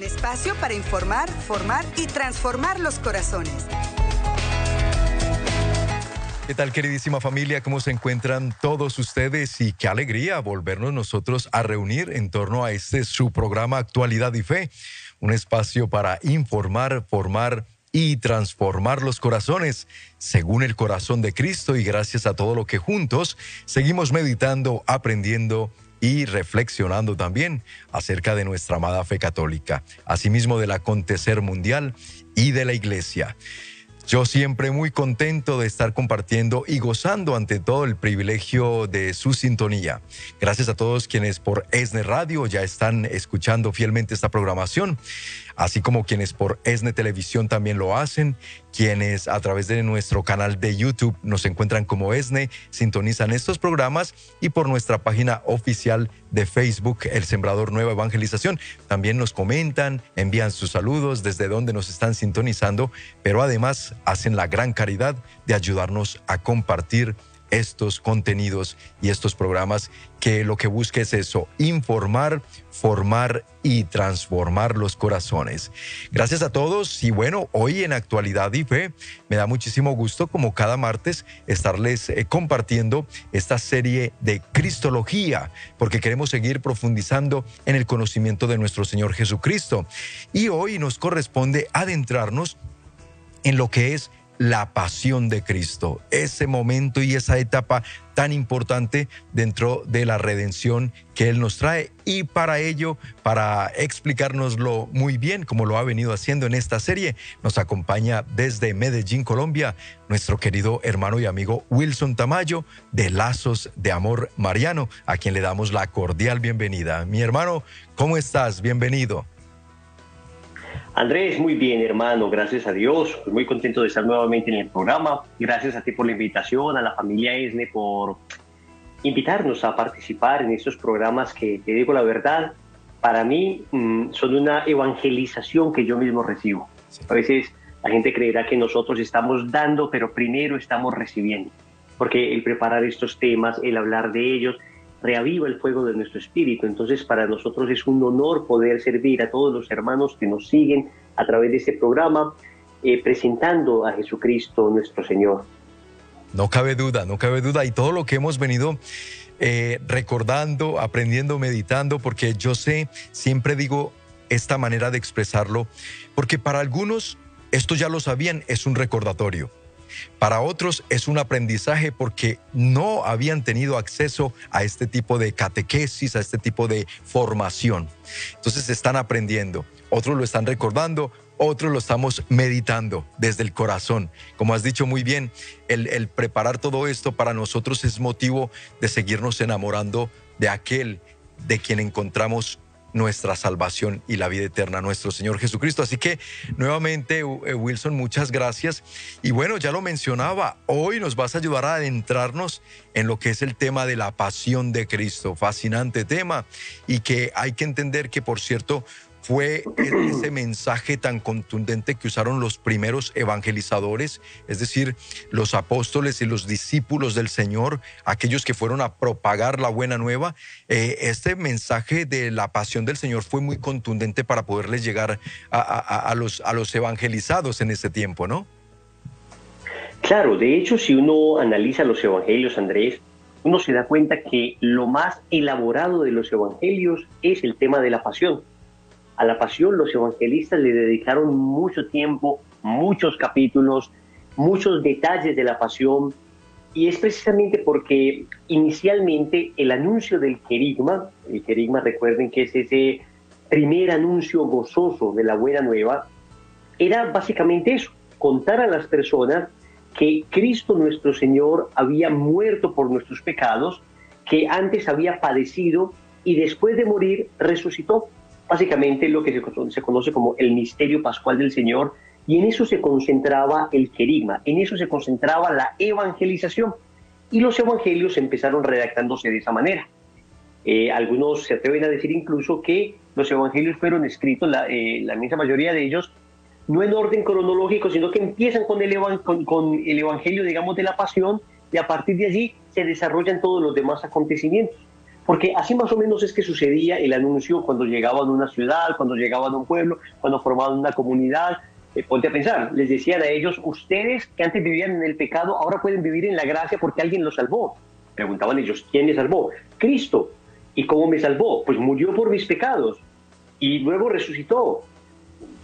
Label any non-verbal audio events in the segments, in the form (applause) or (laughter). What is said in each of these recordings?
Un espacio para informar, formar y transformar los corazones. ¿Qué tal queridísima familia? ¿Cómo se encuentran todos ustedes? Y qué alegría volvernos nosotros a reunir en torno a este su programa Actualidad y Fe, un espacio para informar, formar y transformar los corazones según el corazón de Cristo y gracias a todo lo que juntos seguimos meditando, aprendiendo y reflexionando también acerca de nuestra amada fe católica, asimismo del acontecer mundial y de la iglesia. Yo siempre muy contento de estar compartiendo y gozando ante todo el privilegio de su sintonía. Gracias a todos quienes por ESNE Radio ya están escuchando fielmente esta programación así como quienes por ESNE Televisión también lo hacen, quienes a través de nuestro canal de YouTube nos encuentran como ESNE, sintonizan estos programas y por nuestra página oficial de Facebook, El Sembrador Nueva Evangelización. También nos comentan, envían sus saludos desde donde nos están sintonizando, pero además hacen la gran caridad de ayudarnos a compartir estos contenidos y estos programas que lo que busca es eso, informar, formar y transformar los corazones. Gracias a todos y bueno, hoy en Actualidad y Fe me da muchísimo gusto como cada martes estarles eh, compartiendo esta serie de Cristología, porque queremos seguir profundizando en el conocimiento de nuestro Señor Jesucristo. Y hoy nos corresponde adentrarnos en lo que es la pasión de Cristo, ese momento y esa etapa tan importante dentro de la redención que Él nos trae. Y para ello, para explicárnoslo muy bien, como lo ha venido haciendo en esta serie, nos acompaña desde Medellín, Colombia, nuestro querido hermano y amigo Wilson Tamayo de Lazos de Amor Mariano, a quien le damos la cordial bienvenida. Mi hermano, ¿cómo estás? Bienvenido. Andrés, muy bien, hermano, gracias a Dios. muy contento de estar nuevamente en el programa. Gracias a ti por la invitación, a la familia ESNE por invitarnos a participar en estos programas que, te digo la verdad, para mí mm, son una evangelización que yo mismo recibo. A veces la gente creerá que nosotros estamos dando, pero primero estamos recibiendo. Porque el preparar estos temas, el hablar de ellos, reaviva el fuego de nuestro espíritu. Entonces para nosotros es un honor poder servir a todos los hermanos que nos siguen a través de este programa, eh, presentando a Jesucristo nuestro Señor. No cabe duda, no cabe duda. Y todo lo que hemos venido eh, recordando, aprendiendo, meditando, porque yo sé, siempre digo esta manera de expresarlo, porque para algunos, esto ya lo sabían, es un recordatorio. Para otros es un aprendizaje porque no habían tenido acceso a este tipo de catequesis, a este tipo de formación. Entonces están aprendiendo. Otros lo están recordando, otros lo estamos meditando desde el corazón. Como has dicho muy bien, el, el, preparar todo esto para nosotros es motivo de seguirnos enamorando de aquel de quien encontramos nuestra salvación y la vida eterna, nuestro Señor Jesucristo. Así que nuevamente, eh, Wilson, muchas gracias. Y bueno, ya lo mencionaba, hoy nos vas a ayudar a adentrarnos en lo que es el tema de la pasión de Cristo. Fascinante tema y que hay que entender que, por cierto, fue ese mensaje tan contundente que usaron los primeros evangelizadores, es decir, los apóstoles y los discípulos del Señor, aquellos que fueron a propagar la buena nueva. Eh, este mensaje de la pasión del Señor fue muy contundente para poderles llegar a, los, a los evangelizados en ese tiempo, ¿no? Claro, de hecho, si uno analiza los evangelios, Andrés, uno se da cuenta que lo más elaborado de los evangelios es el tema de la pasión a la pasión. Los evangelistas le dedicaron mucho tiempo, muchos capítulos, muchos detalles de la pasión, y es precisamente porque inicialmente el anuncio del querigma, el querigma recuerden que es ese primer anuncio gozoso de la buena nueva, era básicamente eso, contar a las personas que Cristo nuestro Señor había muerto por nuestros pecados, que antes había padecido y después de morir resucitó básicamente lo que se, conoce como el misterio pascual del Señor, y en eso se concentraba el querigma, en eso se concentraba la evangelización. Y los evangelios empezaron redactándose de esa manera. Eh, algunos se atreven a decir incluso que los evangelios fueron escritos, la, eh, inmensa mayoría de ellos, no en orden cronológico, sino que empiezan con el, con el evangelio, digamos, de la pasión, y a partir de allí se desarrollan todos los demás acontecimientos Porque así más o menos es que sucedía el anuncio cuando llegaban a una ciudad, cuando llegaban a un pueblo, cuando formaban una comunidad. Eh, ponte a pensar, les decían a ellos, ustedes que antes vivían en el pecado, ahora pueden vivir en la gracia porque alguien los salvó. Preguntaban ellos, ¿quién les salvó? Cristo. ¿Y cómo me salvó? Pues murió por mis pecados y luego resucitó.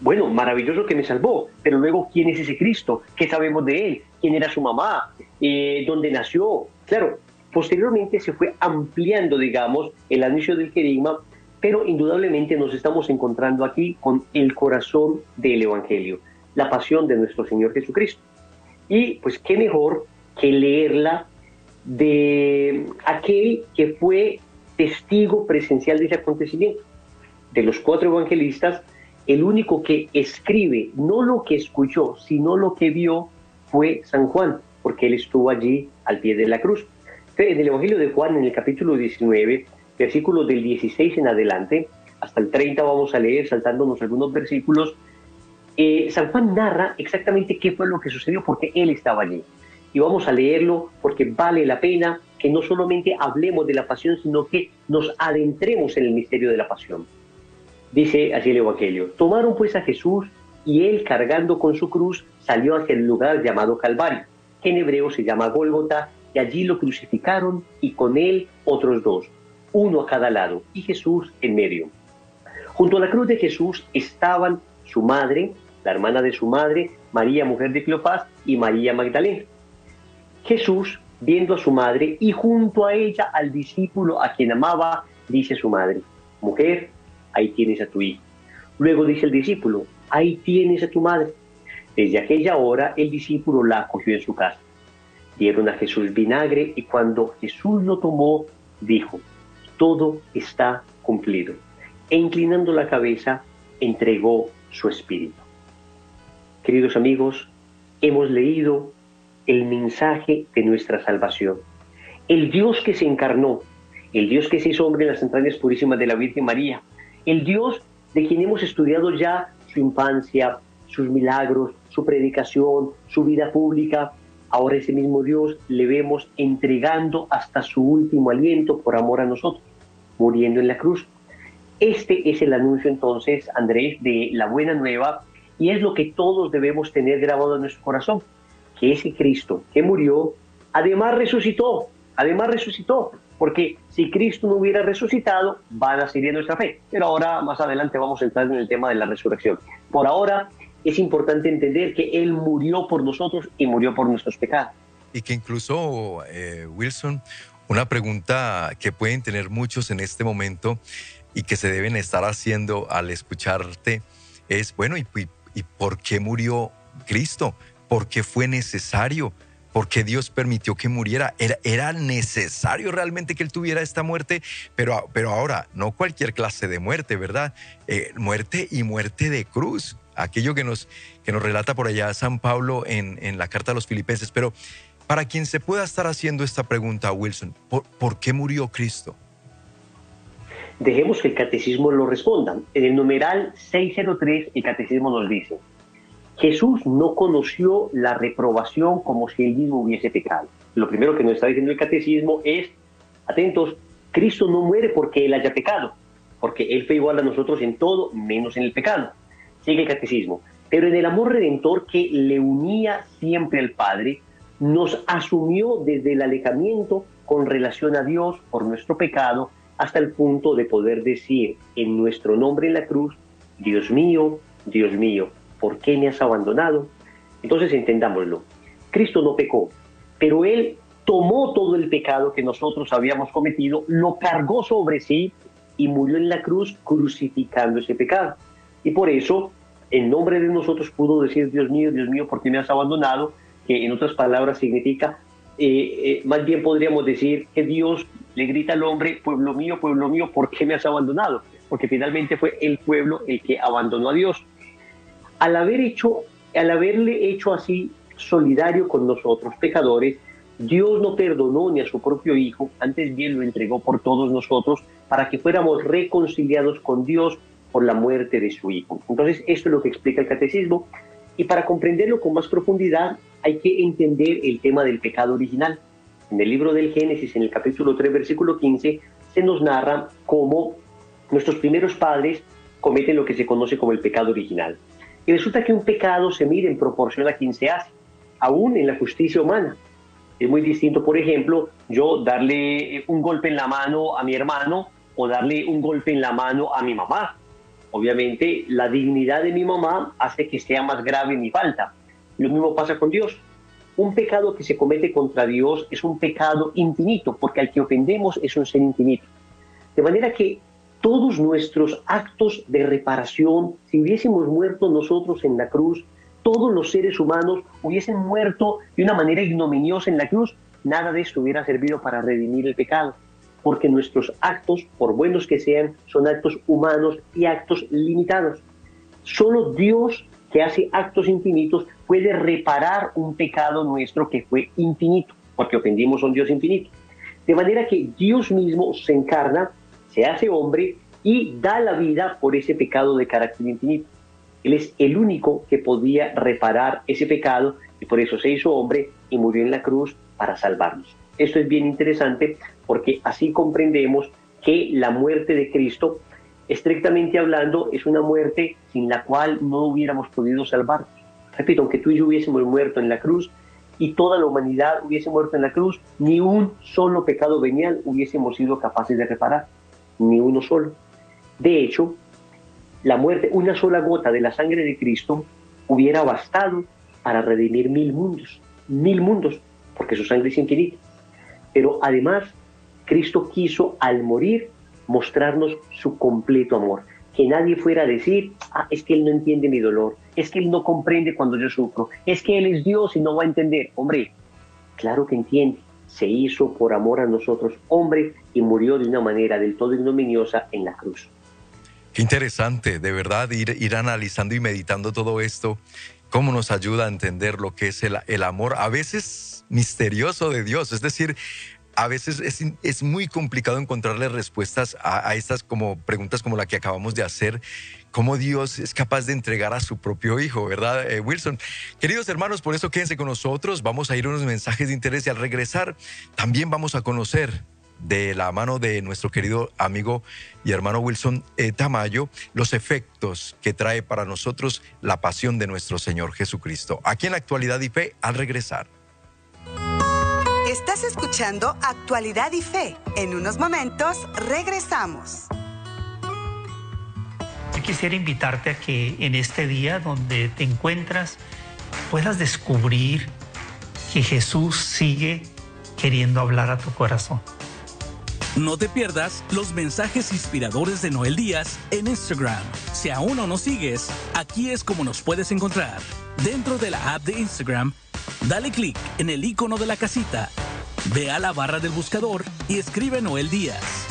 Bueno, maravilloso que me salvó, pero luego, ¿quién es ese Cristo? ¿Qué sabemos de él? ¿Quién era su mamá? Eh, ¿Dónde nació? Claro, posteriormente se fue ampliando, digamos, el anuncio del querigma, pero indudablemente nos estamos encontrando aquí con el corazón del Evangelio, la pasión de nuestro Señor Jesucristo. Y pues qué mejor que leerla de aquel que fue testigo presencial de ese acontecimiento. De los cuatro evangelistas, el único que escribe no lo que escuchó, sino lo que vio fue San Juan, porque él estuvo allí al pie de la cruz. En el Evangelio de Juan, en el capítulo 19, versículos del 16 en adelante, hasta el 30 vamos a leer, saltándonos algunos versículos, eh, San Juan narra exactamente qué fue lo que sucedió porque él estaba allí. Y vamos a leerlo porque vale la pena que no solamente hablemos de la pasión, sino que nos adentremos en el misterio de la pasión. Dice así el Evangelio, tomaron pues a Jesús y él cargando con su cruz salió hacia el lugar llamado Calvario, que en hebreo se llama Gólgota, allí lo crucificaron y con él otros dos, uno a cada lado, y Jesús en medio. Junto a la cruz de Jesús estaban su madre, la hermana de su madre, María, mujer de Cleofás, y María Magdalena. Jesús, viendo a su madre y junto a ella al discípulo a quien amaba, dice su madre, mujer, ahí tienes a tu hijo. Luego dice el discípulo, ahí tienes a tu madre. Desde aquella hora el discípulo la acogió en su casa. Dieron a Jesús vinagre y cuando Jesús lo tomó, dijo, todo está cumplido. E inclinando la cabeza, entregó su espíritu. Queridos amigos, hemos leído el mensaje de nuestra salvación. El Dios que se encarnó, el Dios que se hizo hombre en las entrañas purísimas de la Virgen María, el Dios de quien hemos estudiado ya su infancia, sus milagros, su predicación, su vida pública. Ahora ese mismo Dios le vemos entregando hasta su último aliento por amor a nosotros, muriendo en la cruz. Este es el anuncio entonces, Andrés, de la buena nueva y es lo que todos debemos tener grabado en nuestro corazón, que ese Cristo que murió, además resucitó, además resucitó, porque si Cristo no hubiera resucitado, van a seguir nuestra fe. Pero ahora, más adelante, vamos a entrar en el tema de la resurrección. Por ahora, es importante entender que Él murió por nosotros y murió por nuestros pecados. Y que incluso, eh, Wilson, una pregunta que pueden tener muchos en este momento y que se deben estar haciendo al escucharte es, bueno, ¿y, y por qué murió Cristo? ¿Por qué fue necesario? porque Dios permitió que muriera. Era, era, necesario realmente que él tuviera esta muerte, pero, pero ahora, no cualquier clase de muerte, ¿verdad? Eh, muerte y muerte de cruz, aquello que nos, que nos relata por allá San Pablo en, en la carta a los filipenses. Pero para quien se pueda estar haciendo esta pregunta, Wilson, ¿por, ¿por qué murió Cristo? Dejemos que el catecismo lo responda. En el numeral 603, el catecismo nos dice, Jesús no conoció la reprobación como si él mismo hubiese pecado. Lo primero que nos está diciendo el catecismo es, atentos, Cristo no muere porque él haya pecado, porque él fue igual a nosotros en todo, menos en el pecado. Sigue el catecismo. Pero en el amor redentor que le unía siempre al Padre, nos asumió desde el alejamiento con relación a Dios por nuestro pecado hasta el punto de poder decir en nuestro nombre en la cruz, Dios mío, Dios mío, ¿por qué me has abandonado? Entonces entendámoslo. Cristo no pecó, pero Él tomó todo el pecado que nosotros habíamos cometido, lo cargó sobre sí y murió en la cruz crucificando ese pecado. Y por eso, en nombre de nosotros pudo decir, Dios mío, Dios mío, ¿por qué me has abandonado? Que en otras palabras significa, eh, eh, más bien podríamos decir que Dios le grita al hombre, pueblo mío, pueblo mío, ¿por qué me has abandonado? Porque finalmente fue el pueblo el que abandonó a Dios al haber hecho, al haberle hecho así solidario con nosotros, pecadores, Dios no perdonó ni a su propio Hijo, antes bien lo entregó por todos nosotros para que fuéramos reconciliados con Dios por la muerte de su Hijo. Entonces, esto es lo que explica el catecismo. Y para comprenderlo con más profundidad, hay que entender el tema del pecado original. En el libro del Génesis, en el capítulo 3, versículo 15, se nos narra cómo nuestros primeros padres cometen lo que se conoce como el pecado original. Y resulta que un pecado se mide en proporción a quien se hace, aún en la justicia humana. Es muy distinto, por ejemplo, yo darle un golpe en la mano a mi hermano o darle un golpe en la mano a mi mamá. Obviamente, la dignidad de mi mamá hace que sea más grave mi falta. Lo mismo pasa con Dios. Un pecado que se comete contra Dios es un pecado infinito, porque al que ofendemos es un ser infinito. De manera que todos nuestros actos de reparación, si hubiésemos muerto nosotros en la cruz, todos los seres humanos hubiesen muerto de una manera ignominiosa en la cruz, nada de esto hubiera servido para redimir el pecado, porque nuestros actos, por buenos que sean, son actos humanos y actos limitados. Solo Dios que hace actos infinitos puede reparar un pecado nuestro que fue infinito, porque ofendimos a un Dios infinito. De manera que Dios mismo se encarna, se hace hombre y da la vida por ese pecado de carácter infinito. Él es el único que podía reparar ese pecado y por eso se hizo hombre y murió en la cruz para salvarnos. Esto es bien interesante porque así comprendemos que la muerte de Cristo, estrictamente hablando, es una muerte sin la cual no hubiéramos podido salvarnos. Repito, aunque tú y yo hubiésemos muerto en la cruz y toda la humanidad hubiese muerto en la cruz, ni un solo pecado venial hubiésemos sido capaces de reparar, ni uno solo. De hecho, la muerte, una sola gota de la sangre de Cristo hubiera bastado para redimir mil mundos, mil mundos, porque su sangre es infinita. Pero además, Cristo quiso al morir mostrarnos su completo amor. Que nadie fuera a decir, ah, es que Él no entiende mi dolor, es que Él no comprende cuando yo sufro, es que Él es Dios y no va a entender. Hombre, claro que entiende. Se hizo por amor a nosotros hombre y murió de una manera del todo ignominiosa en la cruz. Qué interesante, de verdad, ir, ir analizando y meditando todo esto, cómo nos ayuda a entender lo que es el, el amor, a veces misterioso de Dios. Es decir, a veces es, muy complicado encontrarle respuestas a, a, estas como preguntas como la que acabamos de hacer, cómo Dios es capaz de entregar a su propio hijo, ¿verdad, eh, Wilson? Queridos hermanos, por eso quédense con nosotros, vamos a ir a unos mensajes de interés y al regresar también vamos a conocer de la mano de nuestro querido amigo y hermano Wilson eh, Tamayo, los efectos que trae para nosotros la pasión de nuestro Señor Jesucristo. Aquí en la actualidad y fe, al regresar. Estás escuchando Actualidad y Fe. En unos momentos regresamos. Yo quisiera invitarte a que en este día donde te encuentras puedas descubrir que Jesús sigue queriendo hablar a tu corazón. No te pierdas los mensajes inspiradores de Noel Díaz en Instagram. Si aún no nos sigues, aquí es como nos puedes encontrar. Dentro de la app de Instagram, dale clic en el icono de la casita, ve a la barra del buscador y escribe Noel Díaz.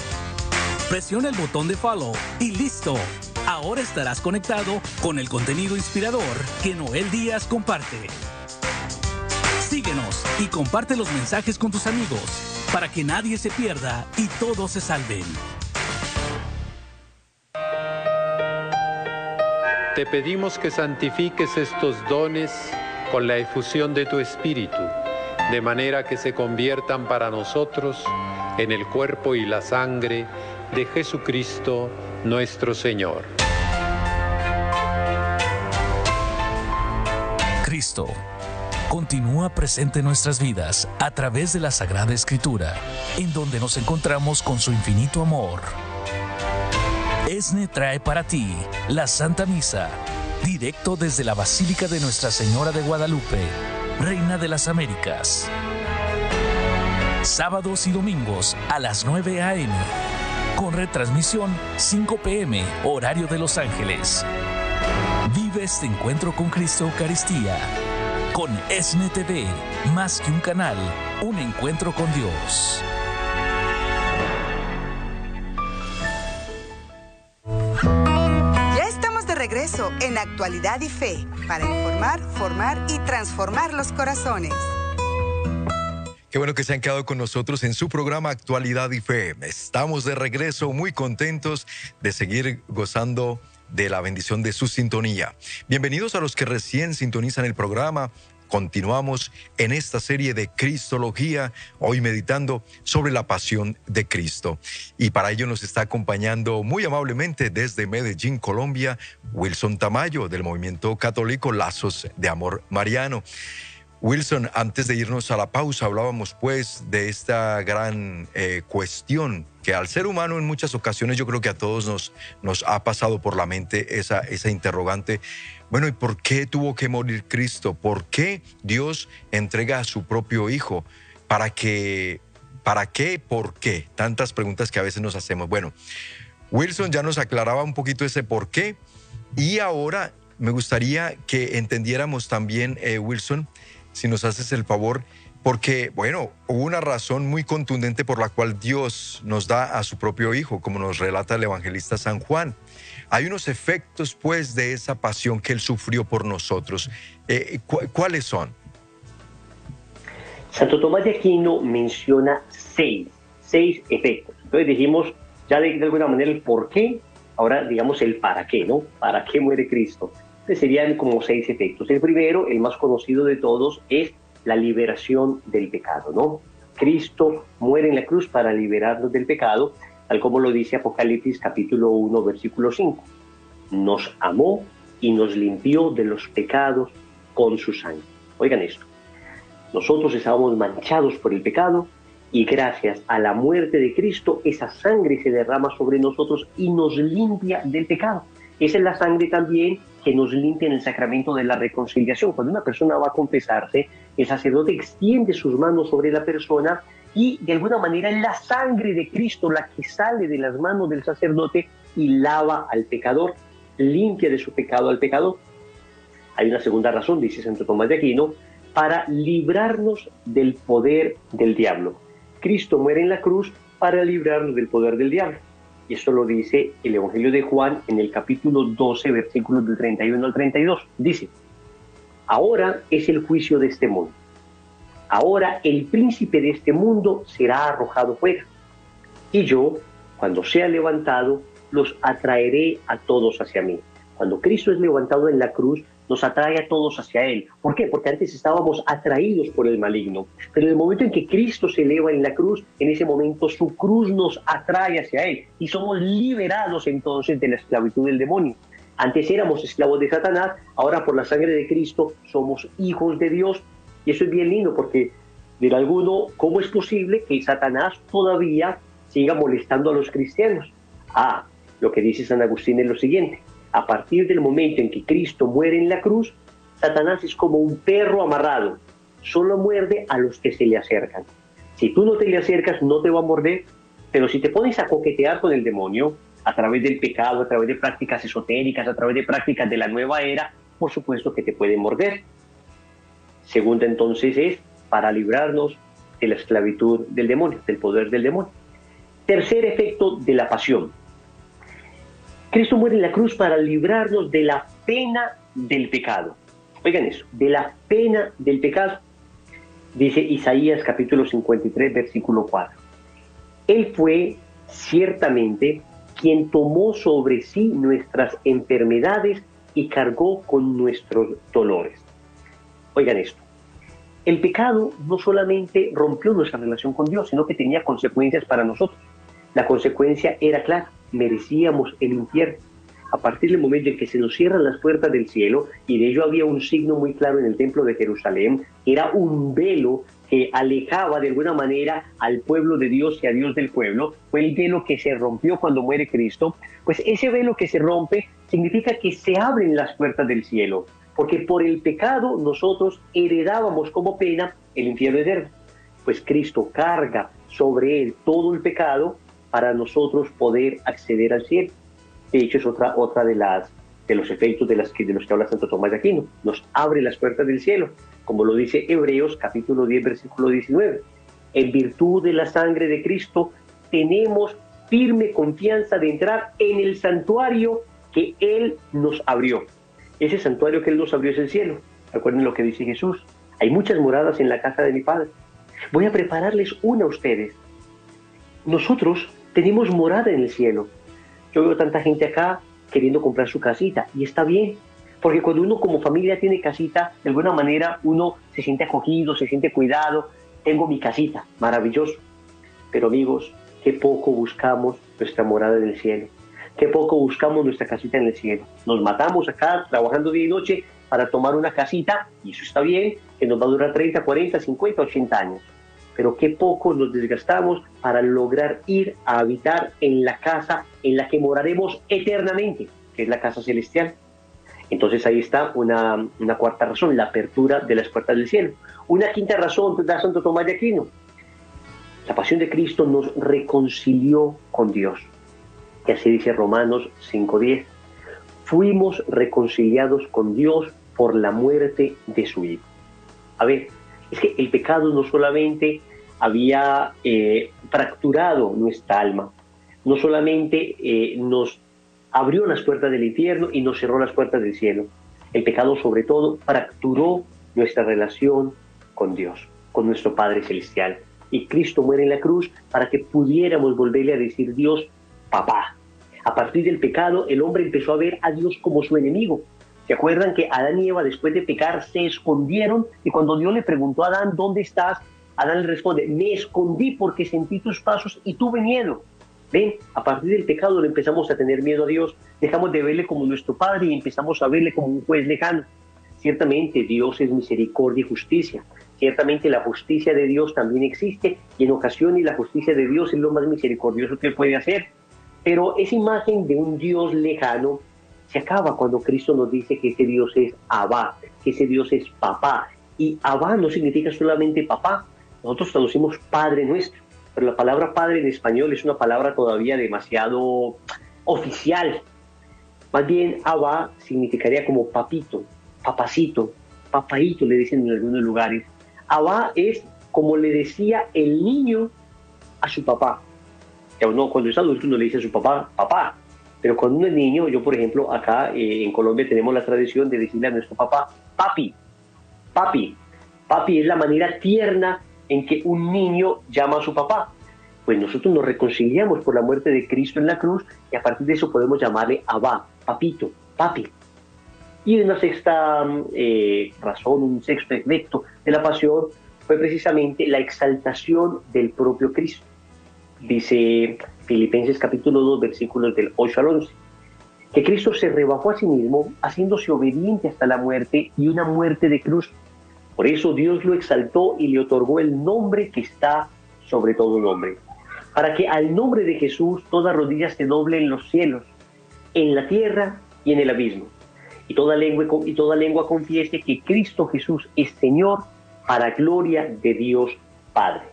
Presiona el botón de follow y listo. Ahora estarás conectado con el contenido inspirador que Noel Díaz comparte. Síguenos y comparte los mensajes con tus amigos para que nadie se pierda y todos se salven. Te pedimos que santifiques estos dones con la efusión de tu Espíritu, de manera que se conviertan para nosotros en el cuerpo y la sangre de Jesucristo nuestro Señor. Cristo continúa presente en nuestras vidas a través de la Sagrada Escritura, en donde nos encontramos con su infinito amor. ESNE trae para ti la Santa Misa, directo desde la Basílica de Nuestra Señora de Guadalupe, Reina de las Américas. Sábados y domingos a las 9 a.m. Con retransmisión 5 p.m. horario de Los Ángeles. Vive este encuentro con Cristo Eucaristía con ESNE TV, más que un canal, un encuentro con Dios. En Actualidad y Fe para informar, formar y transformar los corazones. Qué bueno que se han quedado con nosotros en su programa Actualidad y Fe. Estamos de regreso muy contentos de seguir gozando de la bendición de su sintonía. Bienvenidos a los que recién sintonizan el programa. Continuamos en esta serie de Cristología, hoy meditando sobre la pasión de Cristo. Y para ello nos está acompañando muy amablemente desde Medellín, Colombia, Wilson Tamayo del Movimiento Católico Lazos de Amor Mariano. Wilson, antes de irnos a la pausa, hablábamos pues de esta gran eh, cuestión que al ser humano en muchas ocasiones yo creo que a todos nos, nos ha pasado por la mente esa, esa interrogante. Bueno, ¿y por qué tuvo que morir Cristo? ¿Por qué Dios entrega a su propio Hijo? ¿Para qué? ¿Para qué? ¿Por qué? Tantas preguntas que a veces nos hacemos. Bueno, Wilson ya nos aclaraba un poquito ese por qué y ahora me gustaría que entendiéramos también, eh, Wilson, si nos haces el favor, porque, bueno, hubo una razón muy contundente por la cual Dios nos da a su propio Hijo, como nos relata el evangelista San Juan. Hay unos efectos, pues, de esa pasión que Él sufrió por nosotros. Eh, ¿Cuáles son? Santo Tomás de Aquino menciona seis, seis efectos. Entonces dijimos ya de, alguna manera el por qué, ahora digamos el para qué, ¿no? ¿Para qué muere Cristo? serían como seis efectos. El primero, el más conocido de todos, es la liberación del pecado, ¿no? Cristo muere en la cruz para liberarnos del pecado, tal como lo dice Apocalipsis capítulo 1, versículo 5. Nos amó y nos limpió de los pecados con su sangre. Oigan esto. Nosotros estábamos manchados por el pecado y gracias a la muerte de Cristo esa sangre se derrama sobre nosotros y nos limpia del pecado. Esa es la sangre también que nos limpia en el sacramento de la reconciliación. Cuando una persona va a confesarse, el sacerdote extiende sus manos sobre la persona y de alguna manera es la sangre de Cristo la que sale de las manos del sacerdote y lava al pecador, limpia de su pecado al pecador. Hay una segunda razón, dice Santo Tomás de Aquino, para librarnos del poder del diablo. Cristo muere en la cruz para librarnos del poder del diablo. Y esto lo dice el Evangelio de Juan en el capítulo 12, versículos del 31 al 32. Dice, ahora es el juicio de este mundo. Ahora el príncipe de este mundo será arrojado fuera. Y yo, cuando sea levantado, los atraeré a todos hacia mí. Cuando Cristo es levantado en la cruz, nos atrae a todos hacia Él. ¿Por qué? Porque antes estábamos atraídos por el maligno. Pero en el momento en que Cristo se eleva en la cruz, en ese momento su cruz nos atrae hacia Él y somos liberados entonces de la esclavitud del demonio. Antes éramos esclavos de Satanás, ahora por la sangre de Cristo somos hijos de Dios. Y eso es bien lindo porque, de alguno, ¿cómo es posible que Satanás todavía siga molestando a los cristianos? Ah, lo que dice San Agustín es lo siguiente a partir del momento en que Cristo muere en la cruz, Satanás es como un perro amarrado, solo muerde a los que se le acercan. Si tú no te le acercas, no te va a morder, pero si te pones a coquetear con el demonio, a través del pecado, a través de prácticas esotéricas, a través de prácticas de la nueva era, por supuesto que te puede morder. Segunda entonces es para librarnos de la esclavitud del demonio, del poder del demonio. Tercer efecto de la pasión, Cristo muere en la cruz para librarnos de la pena del pecado. Oigan eso, de la pena del pecado. Dice Isaías capítulo 53, versículo 4. Él fue ciertamente quien tomó sobre sí nuestras enfermedades y cargó con nuestros dolores. Oigan esto. El pecado no solamente rompió nuestra relación con Dios, sino que tenía consecuencias para nosotros. La consecuencia era clara merecíamos el infierno. A partir del momento en que se nos cierran las puertas del cielo, y de ello había un signo muy claro en el templo de Jerusalén, era un velo que alejaba de alguna manera al pueblo de Dios y a Dios del pueblo, fue el velo que se rompió cuando muere Cristo, pues ese velo que se rompe significa que se abren las puertas del cielo, porque por el pecado nosotros heredábamos como pena el infierno eterno, pues Cristo carga sobre él todo el pecado para nosotros poder acceder al cielo. De hecho, es otra, otra de, las, de los efectos de, las que, de los que habla Santo Tomás de Aquino. Nos abre las puertas del cielo, como lo dice Hebreos capítulo 10, versículo 19. En virtud de la sangre de Cristo, tenemos firme confianza de entrar en el santuario que Él nos abrió. Ese santuario que Él nos abrió es el cielo. Recuerden lo que dice Jesús. Hay muchas moradas en la casa de mi Padre. Voy a prepararles una a ustedes. Nosotros tenemos morada en el cielo. Yo veo tanta gente acá queriendo comprar su casita y está bien, Porque cuando uno como familia tiene casita, de alguna manera uno se siente acogido, se siente cuidado. Tengo mi casita, maravilloso. Pero amigos, qué poco buscamos nuestra morada en el cielo. Qué poco buscamos nuestra casita en el cielo. Nos matamos acá trabajando día y noche para tomar una casita, y eso está bien, que nos va a durar 30, 40, 50, 80 años. Pero qué poco nos desgastamos para lograr ir a habitar en la casa en la que moraremos eternamente, que es la casa celestial. Entonces ahí está una, una cuarta razón, la apertura de las puertas del cielo. Una quinta razón da Santo Tomás de Aquino. La pasión de Cristo nos reconcilió con Dios. Y así dice Romanos 5.10. Fuimos reconciliados con Dios por la muerte de su Hijo. A ver, es que el pecado no solamente había eh, fracturado nuestra alma, no solamente eh, nos abrió las puertas del infierno y nos cerró las puertas del cielo. El pecado sobre todo fracturó nuestra relación con Dios, con nuestro Padre Celestial. Y Cristo muere en la cruz para que pudiéramos volverle a decir Dios, papá. A partir del pecado, el hombre empezó a ver a Dios como su enemigo. ¿Se acuerdan que Adán y Eva después de pecar se escondieron? Y cuando Dios le preguntó a Adán, ¿dónde estás? Adán le responde, me escondí porque sentí tus pasos y tuve miedo. Ven, a partir del pecado le empezamos a tener miedo a Dios, dejamos de verle como nuestro Padre y empezamos a verle como un juez lejano. Ciertamente Dios es misericordia y justicia. Ciertamente la justicia de Dios también existe y en ocasiones la justicia de Dios es lo más misericordioso que puede hacer. Pero esa imagen de un Dios lejano se acaba cuando Cristo nos dice que ese Dios es Abba, que ese Dios es papá. Y Abba no significa solamente papá. Nosotros traducimos Padre nuestro pero la palabra padre en español es una palabra todavía demasiado oficial. Más bien, Abba significaría como papito, papacito, papaito, le dicen en algunos lugares. Abba es como le decía el niño a su papá. No, cuando es adulto uno le dice a su papá, papá. Pero cuando uno es niño, yo por ejemplo, acá eh, en Colombia tenemos la tradición de decirle a nuestro papá, papi, papi. Papi es la manera tierna en que un niño llama a su papá. Pues nosotros nos reconciliamos por la muerte de Cristo en la cruz y a partir de eso podemos llamarle Abba, papito, papi. Y una sexta eh, razón, un sexto efecto de la pasión fue precisamente la exaltación del propio Cristo. Dice Filipenses capítulo 2, versículos del 8 al 11, que Cristo se rebajó a sí mismo, haciéndose obediente hasta la muerte y una muerte de cruz. Por eso Dios lo exaltó y le otorgó el nombre que está sobre todo nombre, para que al nombre de Jesús toda rodilla se doble en los cielos, en la tierra y en el abismo, y toda lengua, y toda lengua confiese que Cristo Jesús es Señor para gloria de Dios Padre.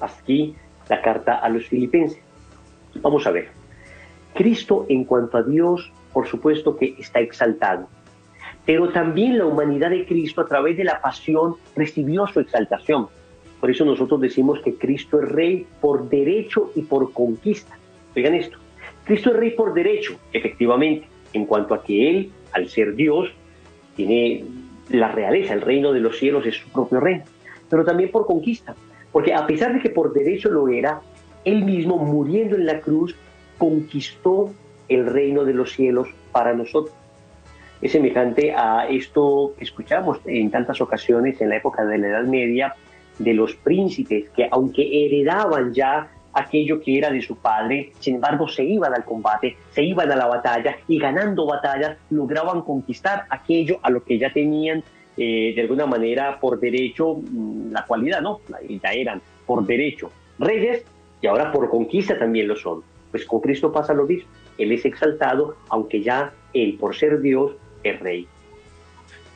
Aquí la carta a los filipenses. Vamos a ver. Cristo en cuanto a Dios, por supuesto que está exaltado pero también la humanidad de Cristo a través de la pasión recibió su exaltación. Por eso nosotros decimos que Cristo es rey por derecho y por conquista. Oigan esto, Cristo es rey por derecho, efectivamente, en cuanto a que Él, al ser Dios, tiene la realeza, el reino de los cielos es su propio reino, pero también por conquista, porque a pesar de que por derecho lo era, Él mismo, muriendo en la cruz, conquistó el reino de los cielos para nosotros. Es semejante a esto que escuchamos en tantas ocasiones en la época de la Edad Media de los príncipes que aunque heredaban ya aquello que era de su padre, sin embargo se iban al combate, se iban a la batalla y ganando batallas lograban conquistar aquello a lo que ya tenían eh, de alguna manera por derecho mm, la cualidad, ¿no? Ya eran por derecho reyes y ahora por conquista también lo son. Pues con Cristo pasa lo mismo. Él es exaltado, aunque ya él por ser Dios el rey.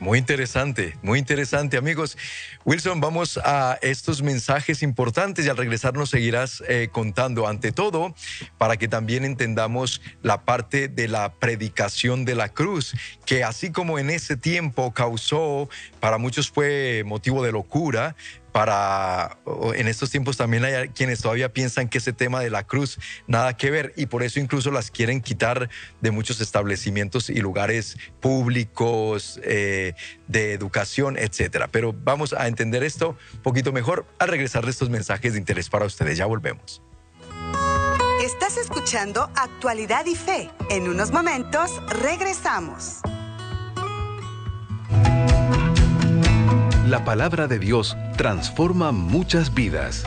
Muy interesante, muy interesante amigos. Wilson, vamos a estos mensajes importantes y al regresar nos seguirás eh, contando ante todo para que también entendamos la parte de la predicación de la cruz, que así como en ese tiempo causó, para muchos fue motivo de locura, para en estos tiempos también hay quienes todavía piensan que ese tema de la cruz nada que ver y por eso incluso las quieren quitar de muchos establecimientos y lugares públicos eh, de educación, etcétera. Pero vamos a entender esto un poquito mejor al regresar de estos mensajes de interés para ustedes. Ya volvemos. Estás escuchando Actualidad y Fe. En unos momentos regresamos. La palabra de Dios transforma muchas vidas.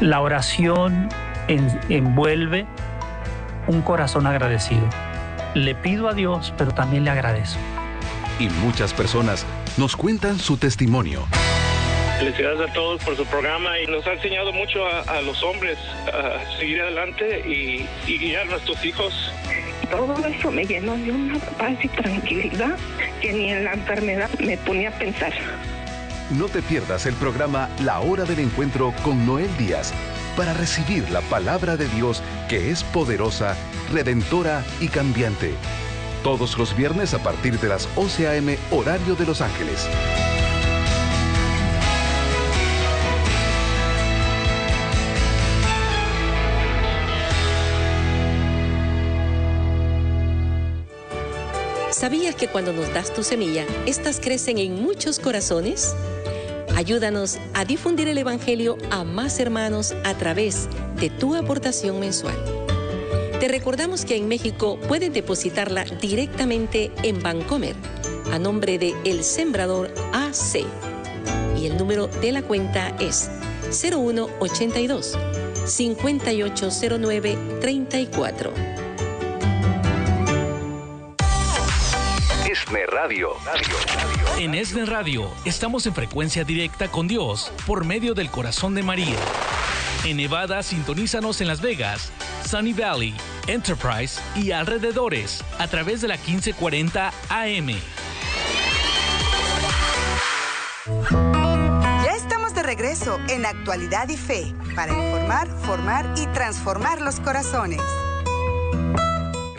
La oración envuelve un corazón agradecido. Le pido a Dios, pero también le agradezco. Y muchas personas nos cuentan su testimonio. Felicidades a todos por su programa y nos ha enseñado mucho a, los hombres a seguir adelante y, y guiar a nuestros hijos todo eso me llenó de una paz y tranquilidad que ni en la enfermedad me ponía a pensar. No te pierdas el programa La Hora del Encuentro con Noel Díaz para recibir la palabra de Dios que es poderosa, redentora y cambiante. Todos los viernes a partir de las 11 a.m. horario de Los Ángeles. ¿Sabías que cuando nos das tu semilla, estas crecen en muchos corazones? Ayúdanos a difundir el Evangelio a más hermanos a través de tu aportación mensual. Te recordamos que en México puedes depositarla directamente en Bancomer a nombre de El Sembrador AC. Y el número de la cuenta es 0182 5809 34. ESNE Radio. En ESNE Radio estamos en frecuencia directa con Dios por medio del corazón de María. En Nevada, sintonízanos en Las Vegas, Sunny Valley, Enterprise y alrededores a través de la 1540 AM. Ya estamos de regreso en Actualidad y Fe para informar, formar y transformar los corazones.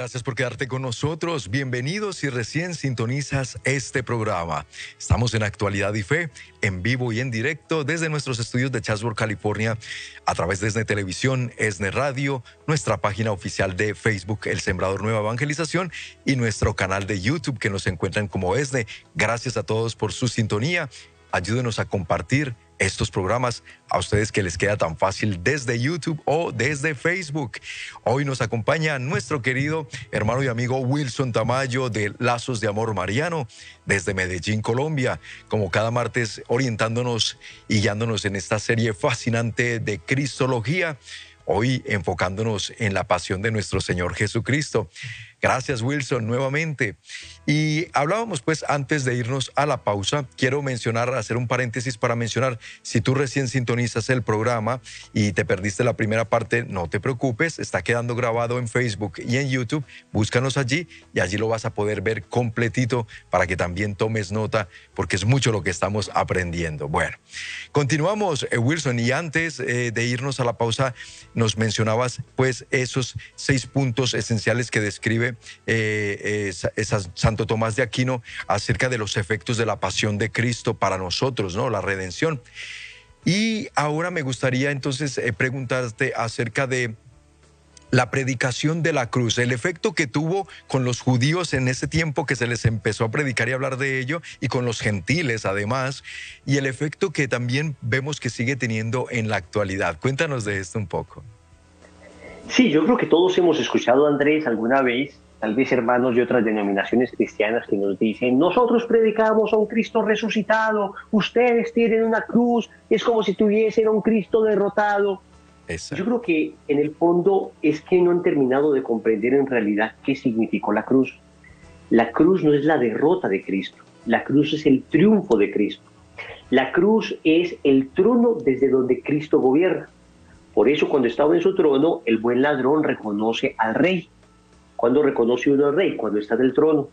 Gracias por quedarte con nosotros. Bienvenidos si recién sintonizas este programa. Estamos en Actualidad y Fe, en vivo y en directo desde nuestros estudios de Chatsworth, California, a través de ESNE Televisión, ESNE Radio, nuestra página oficial de Facebook, El Sembrador Nueva Evangelización, y nuestro canal de YouTube que nos encuentran como ESNE. Gracias a todos por su sintonía. Ayúdenos a compartir estos programas a ustedes que les queda tan fácil desde YouTube o desde Facebook. Hoy nos acompaña nuestro querido hermano y amigo Wilson Tamayo de Lazos de Amor Mariano desde Medellín, Colombia, como cada martes orientándonos y guiándonos en esta serie fascinante de Cristología hoy enfocándonos en la pasión de nuestro Señor Jesucristo. Gracias Wilson nuevamente. Y hablábamos pues antes de irnos a la pausa, quiero mencionar, hacer un paréntesis para mencionar, si tú recién sintonizas el programa y te perdiste la primera parte, no te preocupes, está quedando grabado en Facebook y en YouTube, búscanos allí y allí lo vas a poder ver completito para que también tomes nota porque es mucho lo que estamos aprendiendo. Bueno, continuamos eh, Wilson y antes eh, de irnos a la pausa nos mencionabas pues esos seis puntos esenciales que describe eh, Santo Tomás de Aquino acerca de los efectos de la pasión de Cristo para nosotros, ¿no? La redención. Y ahora me gustaría entonces eh, preguntarte acerca de la predicación de la cruz, el efecto que tuvo con los judíos en ese tiempo que se les empezó a predicar y hablar de ello, y con los gentiles además, y el efecto que también vemos que sigue teniendo en la actualidad. Cuéntanos de esto un poco. Sí, yo creo que todos hemos escuchado, Andrés, alguna vez, tal vez hermanos de otras denominaciones cristianas que nos dicen, nosotros predicamos a un Cristo resucitado, ustedes tienen una cruz, es como si tuviesen a un Cristo derrotado. Yo creo que en el fondo es que no han terminado de comprender en realidad qué significó la cruz. La cruz no es la derrota de Cristo, la cruz es el triunfo de Cristo. La cruz es el trono desde donde Cristo gobierna. Por eso cuando estaba en su trono, el buen ladrón reconoce al rey. Cuando reconoce uno al rey? Cuando está en el trono.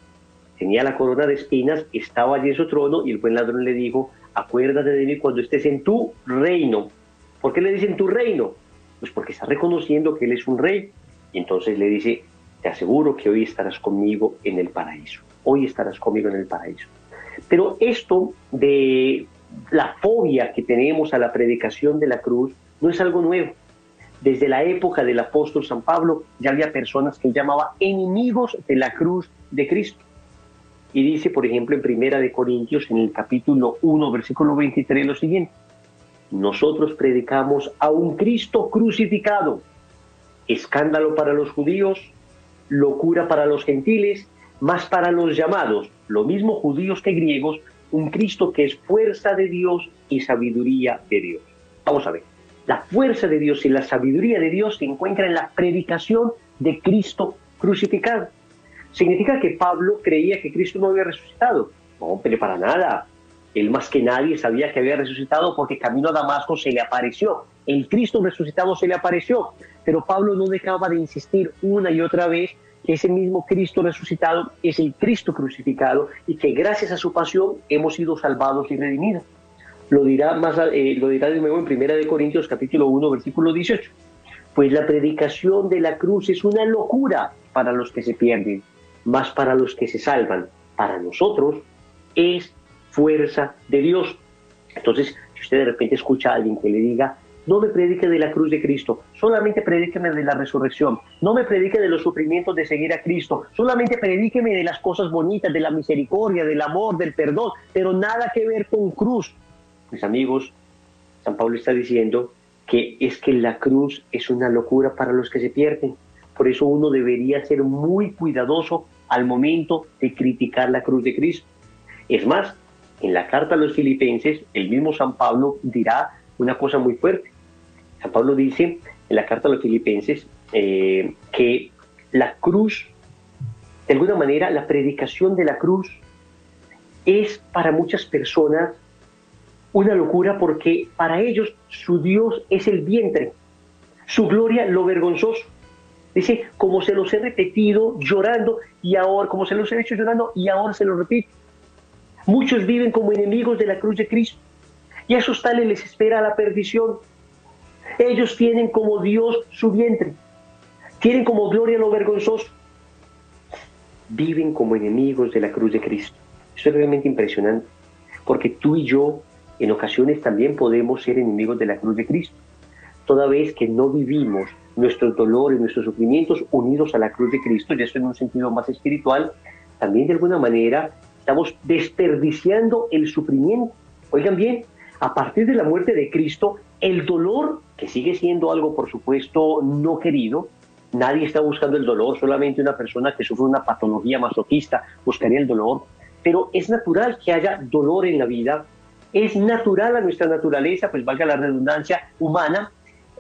Tenía la corona de espinas, estaba allí en su trono y el buen ladrón le dijo, acuérdate de mí cuando estés en tu reino. ¿Por qué le dicen tu reino? Pues porque está reconociendo que él es un rey. Y entonces le dice, te aseguro que hoy estarás conmigo en el paraíso. Hoy estarás conmigo en el paraíso. Pero esto de la fobia que tenemos a la predicación de la cruz no es algo nuevo. Desde la época del apóstol San Pablo ya había personas que él llamaba enemigos de la cruz de Cristo. Y dice, por ejemplo, en Primera de Corintios, en el capítulo 1, versículo 23, lo siguiente. Nosotros predicamos a un Cristo crucificado, escándalo para los judíos, locura para los gentiles, más para los llamados, lo mismo judíos que griegos, un Cristo que es fuerza de Dios y sabiduría de Dios. Vamos a ver, la fuerza de Dios y la sabiduría de Dios se encuentran en la predicación de Cristo crucificado. ¿Significa que Pablo creía que Cristo no había resucitado? No, pero para nada. Él más que nadie sabía que había resucitado porque camino a Damasco se le apareció. El Cristo resucitado se le apareció. Pero Pablo no dejaba de insistir una y otra vez que ese mismo Cristo resucitado es el Cristo crucificado y que gracias a su pasión hemos sido salvados y redimidos. Lo dirá, más, eh, lo dirá de nuevo en 1 de Corintios capítulo 1 versículo 18. Pues la predicación de la cruz es una locura para los que se pierden, más para los que se salvan. Para nosotros es fuerza de Dios. Entonces, si usted de repente escucha a alguien que le diga, no me predique de la cruz de Cristo, solamente predíqueme de la resurrección, no me predique de los sufrimientos de seguir a Cristo, solamente predíqueme de las cosas bonitas, de la misericordia, del amor, del perdón, pero nada que ver con cruz. Mis amigos, San Pablo está diciendo que es que la cruz es una locura para los que se pierden. Por eso uno debería ser muy cuidadoso al momento de criticar la cruz de Cristo. Es más, en la carta a los filipenses, el mismo San Pablo dirá una cosa muy fuerte. San Pablo dice en la carta a los filipenses eh, que la cruz, de alguna manera, la predicación de la cruz es para muchas personas una locura porque para ellos su Dios es el vientre, su gloria lo vergonzoso. Dice, como se los he repetido llorando y ahora, como se los he hecho llorando y ahora se lo repito. Muchos viven como enemigos de la cruz de Cristo y a esos tales les espera la perdición. Ellos tienen como Dios su vientre, tienen como gloria lo vergonzoso. Viven como enemigos de la cruz de Cristo. Eso es realmente impresionante, porque tú y yo en ocasiones también podemos ser enemigos de la cruz de Cristo, toda vez que no vivimos nuestros dolores, nuestros sufrimientos unidos a la cruz de Cristo, y eso en un sentido más espiritual, también de alguna manera estamos desperdiciando el sufrimiento. Oigan bien, a partir de la muerte de Cristo, el dolor, que sigue siendo algo, por supuesto, no querido, nadie está buscando el dolor, solamente una persona que sufre una patología masoquista buscaría el dolor, pero es natural que haya dolor en la vida, es natural a nuestra naturaleza, pues valga la redundancia humana,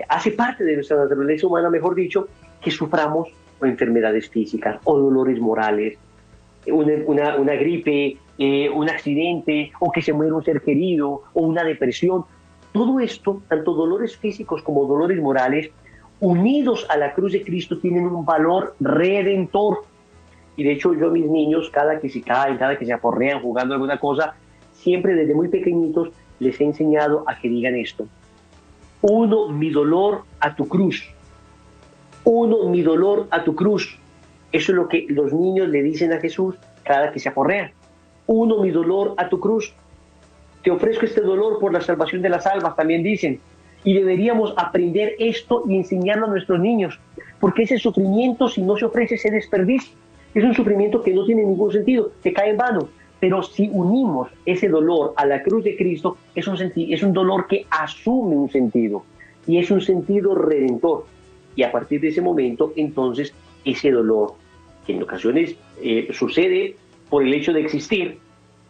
hace parte de nuestra naturaleza humana, mejor dicho, que suframos enfermedades físicas o dolores morales, una, una, gripe, eh, un accidente o que se muera un ser querido o una depresión. Todo esto, tanto dolores físicos como dolores morales, unidos a la cruz de Cristo, tienen un valor redentor. Y de hecho yo a mis niños, cada que se caen, cada que se aporrean jugando alguna cosa, siempre desde muy pequeñitos les he enseñado a que digan esto. Uno, mi dolor a tu cruz. Uno, mi dolor a tu cruz. Eso es lo que los niños le dicen a Jesús cada que se aporrean. Uno, mi dolor a tu cruz. Te ofrezco este dolor por la salvación de las almas, también dicen. Y deberíamos aprender esto y enseñarlo a nuestros niños, porque ese sufrimiento, si no se ofrece, se desperdicia. Es un sufrimiento que no tiene ningún sentido, que cae en vano. Pero si unimos ese dolor a la cruz de Cristo, es un, es un dolor que asume un sentido y es un sentido redentor. Y a partir de ese momento, entonces, ese dolor, que en ocasiones eh, sucede por el hecho de existir,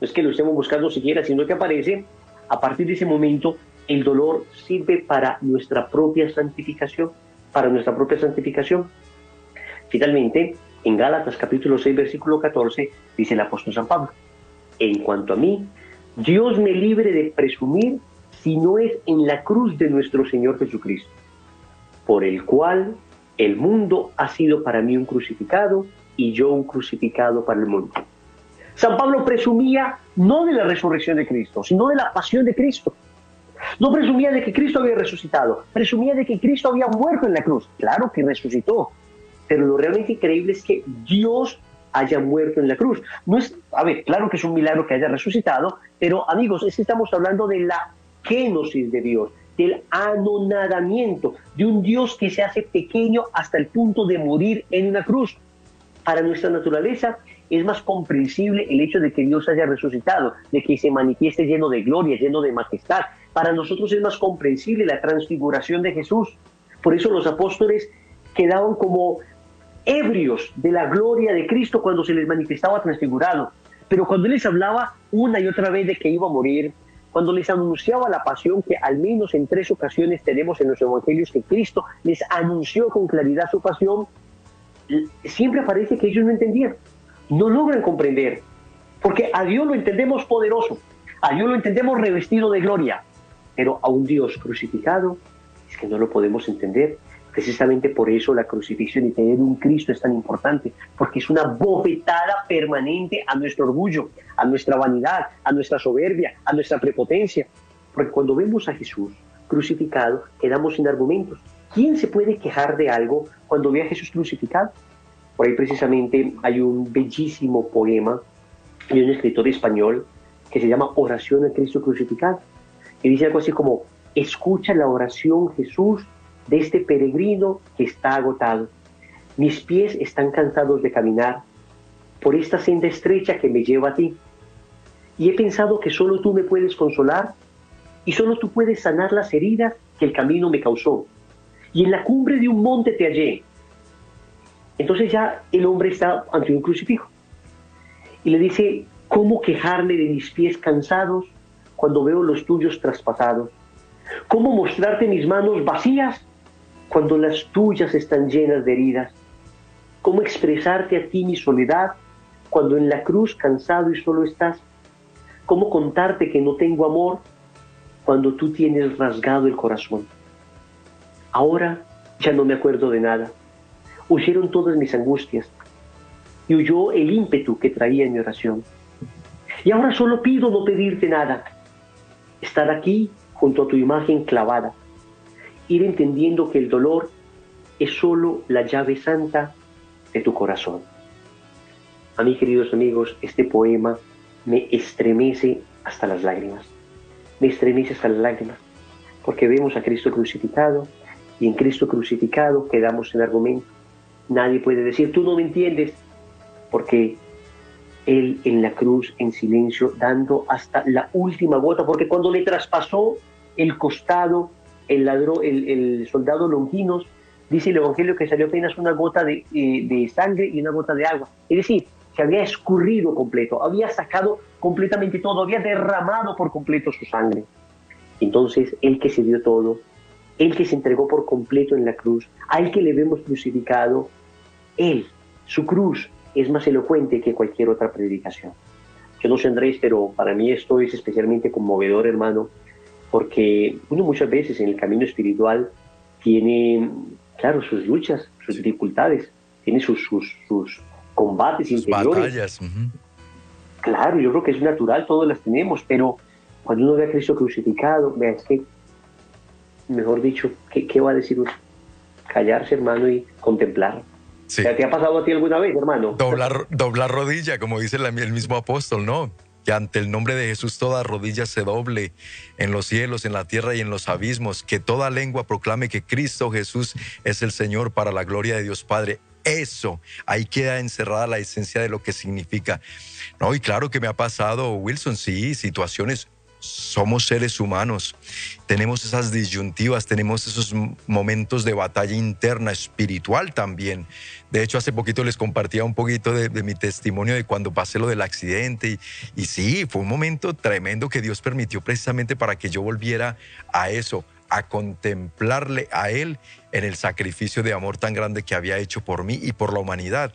no es que lo estemos buscando siquiera, sino que aparece, a partir de ese momento, el dolor sirve para nuestra propia santificación, para nuestra propia santificación. Finalmente, en Gálatas capítulo 6, versículo 14, dice el apóstol San Pablo, en cuanto a mí, Dios me libre de presumir si no es en la cruz de nuestro Señor Jesucristo, por el cual el mundo ha sido para mí un crucificado y yo un crucificado para el mundo. San Pablo presumía no de la resurrección de Cristo, sino de la pasión de Cristo. No presumía de que Cristo había resucitado, presumía de que Cristo había muerto en la cruz. Claro que resucitó, pero lo realmente increíble es que Dios haya muerto en la cruz. No es, a ver, claro que es un milagro que haya resucitado, pero amigos, es estamos hablando de la génosis de Dios, del anonadamiento, de un Dios que se hace pequeño hasta el punto de morir en una cruz. Para nuestra naturaleza es más comprensible el hecho de que Dios haya resucitado, de que se manifieste lleno de gloria, lleno de majestad. Para nosotros es más comprensible la transfiguración de Jesús. Por eso los apóstoles quedaban como ebrios de la gloria de Cristo cuando se les manifestaba transfigurado. Pero cuando les hablaba una y otra vez de que iba a morir, cuando les anunciaba la pasión, que al menos en tres ocasiones tenemos en los evangelios que Cristo les anunció con claridad su pasión, siempre aparece que ellos no entendían, no logran comprender, porque a Dios lo entendemos poderoso, a Dios lo entendemos revestido de gloria, pero a un Dios crucificado es que no lo podemos entender. Precisamente por eso la crucifixión y tener un Cristo es tan importante, porque es una bofetada permanente a nuestro orgullo, a nuestra vanidad, a nuestra soberbia, a nuestra prepotencia. Porque cuando vemos a Jesús crucificado, quedamos sin argumentos. ¿Quién se puede quejar de algo cuando ve a Jesús crucificado? Por ahí precisamente hay un bellísimo poema de un escritor español que se llama Oración a Cristo crucificado. Y dice algo así como, escucha la oración Jesús de este peregrino que está agotado. Mis pies están cansados de caminar por esta senda estrecha que me lleva a ti. Y he pensado que solo tú me puedes consolar y solo tú puedes sanar las heridas que el camino me causó. Y en la cumbre de un monte te hallé. Entonces ya el hombre está ante un crucifijo. Y le dice, ¿cómo quejarme de mis pies cansados cuando veo los tuyos traspasados? ¿Cómo mostrarte mis manos vacías cuando las tuyas están llenas de heridas? ¿Cómo expresarte a ti mi soledad cuando en la cruz cansado y solo estás? ¿Cómo contarte que no tengo amor cuando tú tienes rasgado el corazón? Ahora ya no me acuerdo de nada. Huyeron todas mis angustias y huyó el ímpetu que traía en mi oración. Y ahora solo pido no pedirte nada, estar aquí junto a tu imagen clavada, ir entendiendo que el dolor es solo la llave santa de tu corazón. A mí, queridos amigos, este poema me estremece hasta las lágrimas. Me estremece hasta las lágrimas, porque vemos a Cristo crucificado y en Cristo crucificado quedamos en argumento. Nadie puede decir, tú no me entiendes, porque Él en la cruz, en silencio, dando hasta la última gota, porque cuando le traspasó el costado, el, ladrón, el, soldado Longinos, dice el Evangelio que salió apenas una gota de, eh, de sangre y una gota de agua. Es decir, se había escurrido completo, había sacado completamente todo, había derramado por completo su sangre. Entonces, Él que se dio todo, Él que se entregó por completo en la cruz, a Él que le vemos crucificado, Él, su cruz, es más elocuente que cualquier otra predicación. Yo no sé, Andrés, pero para mí esto es especialmente conmovedor, hermano, porque uno muchas veces en el camino espiritual tiene, claro, sus luchas, sus dificultades, tiene sus, sus, sus combates interiores. Claro, yo creo que es natural, todos las tenemos, pero cuando uno ve a Cristo crucificado, vea, es que, mejor dicho, ¿qué, va a decir uno? Callarse, hermano, y contemplar. ¿Te ha pasado a ti alguna vez, hermano? Doblar, doblar rodilla, como dice el mismo apóstol, ¿no? Que ante el nombre de Jesús toda rodilla se doble en los cielos, en la tierra y en los abismos, que toda lengua proclame que Cristo Jesús es el Señor para la gloria de Dios Padre. Eso, ahí queda encerrada la esencia de lo que significa. No, y claro que me ha pasado, Wilson, sí, situaciones somos seres humanos, tenemos esas disyuntivas, tenemos esos momentos de batalla interna, espiritual también. De hecho, hace poquito les compartía un poquito de, mi testimonio de cuando pasé lo del accidente y, y sí, fue un momento tremendo que Dios permitió precisamente para que yo volviera a eso, a contemplarle a Él en el sacrificio de amor tan grande que había hecho por mí y por la humanidad.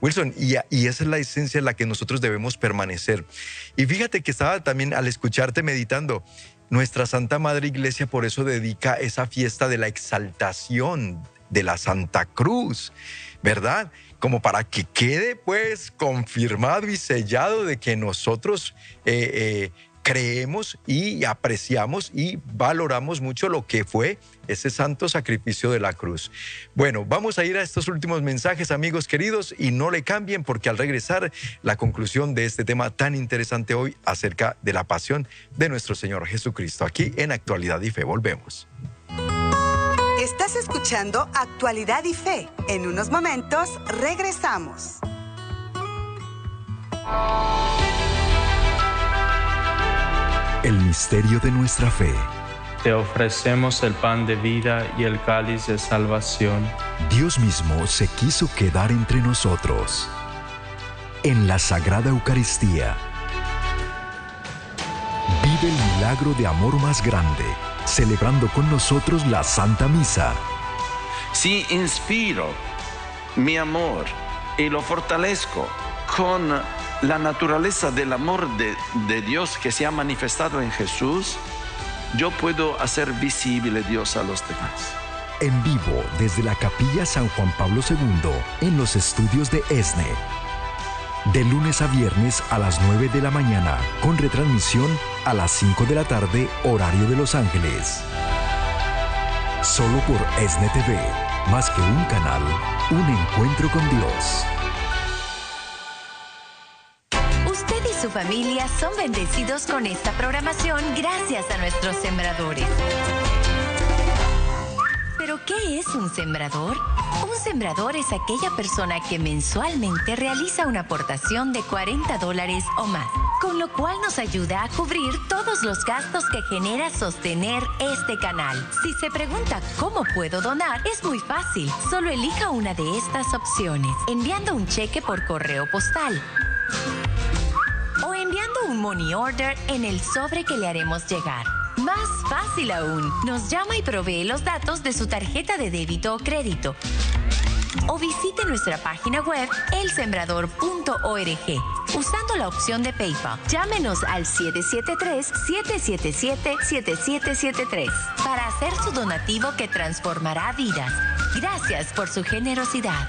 Wilson, y, esa es la esencia en la que nosotros debemos permanecer. Y fíjate que estaba también al escucharte meditando, nuestra Santa Madre Iglesia por eso dedica esa fiesta de la exaltación de la Santa Cruz, ¿verdad? Como para que quede pues confirmado y sellado de que nosotros eh, eh, creemos y apreciamos y valoramos mucho lo que fue ese santo sacrificio de la cruz. Bueno, vamos a ir a estos últimos mensajes, amigos queridos, y no le cambien porque al regresar la conclusión de este tema tan interesante hoy acerca de la pasión de nuestro Señor Jesucristo. Aquí en Actualidad y Fe volvemos. Estás escuchando Actualidad y Fe. En unos momentos regresamos. El misterio de nuestra fe. Te ofrecemos el pan de vida y el cáliz de salvación Dios mismo se quiso quedar entre nosotros. En la Sagrada Eucaristía, vive el milagro de amor más grande, celebrando con nosotros la Santa Misa. Si inspiro mi amor y lo fortalezco con la naturaleza del amor de, de, Dios que se ha manifestado en Jesús, yo puedo hacer visible Dios a los demás. En vivo desde la Capilla San Juan Pablo II en los estudios de ESNE. De lunes a viernes a las 9 de la mañana, con retransmisión a las 5 de la tarde, horario de Los Ángeles. Solo por ESNE TV, más que un canal, un encuentro con Dios. Su familia son bendecidos con esta programación gracias a nuestros sembradores. ¿Pero qué es un sembrador? Un sembrador es aquella persona que mensualmente realiza una aportación de 40 dólares o más, con lo cual nos ayuda a cubrir todos los gastos que genera sostener este canal. Si se pregunta cómo puedo donar, es muy fácil. Solo elija una de estas opciones, enviando un cheque por correo postal un money order en el sobre que le haremos llegar. Más fácil aún, nos llama y provee los datos de su tarjeta de débito o crédito. O visite nuestra página web elsembrador.org usando la opción de PayPal. Llámenos al 773-777-7773 para hacer su donativo que transformará vidas. Gracias por su generosidad.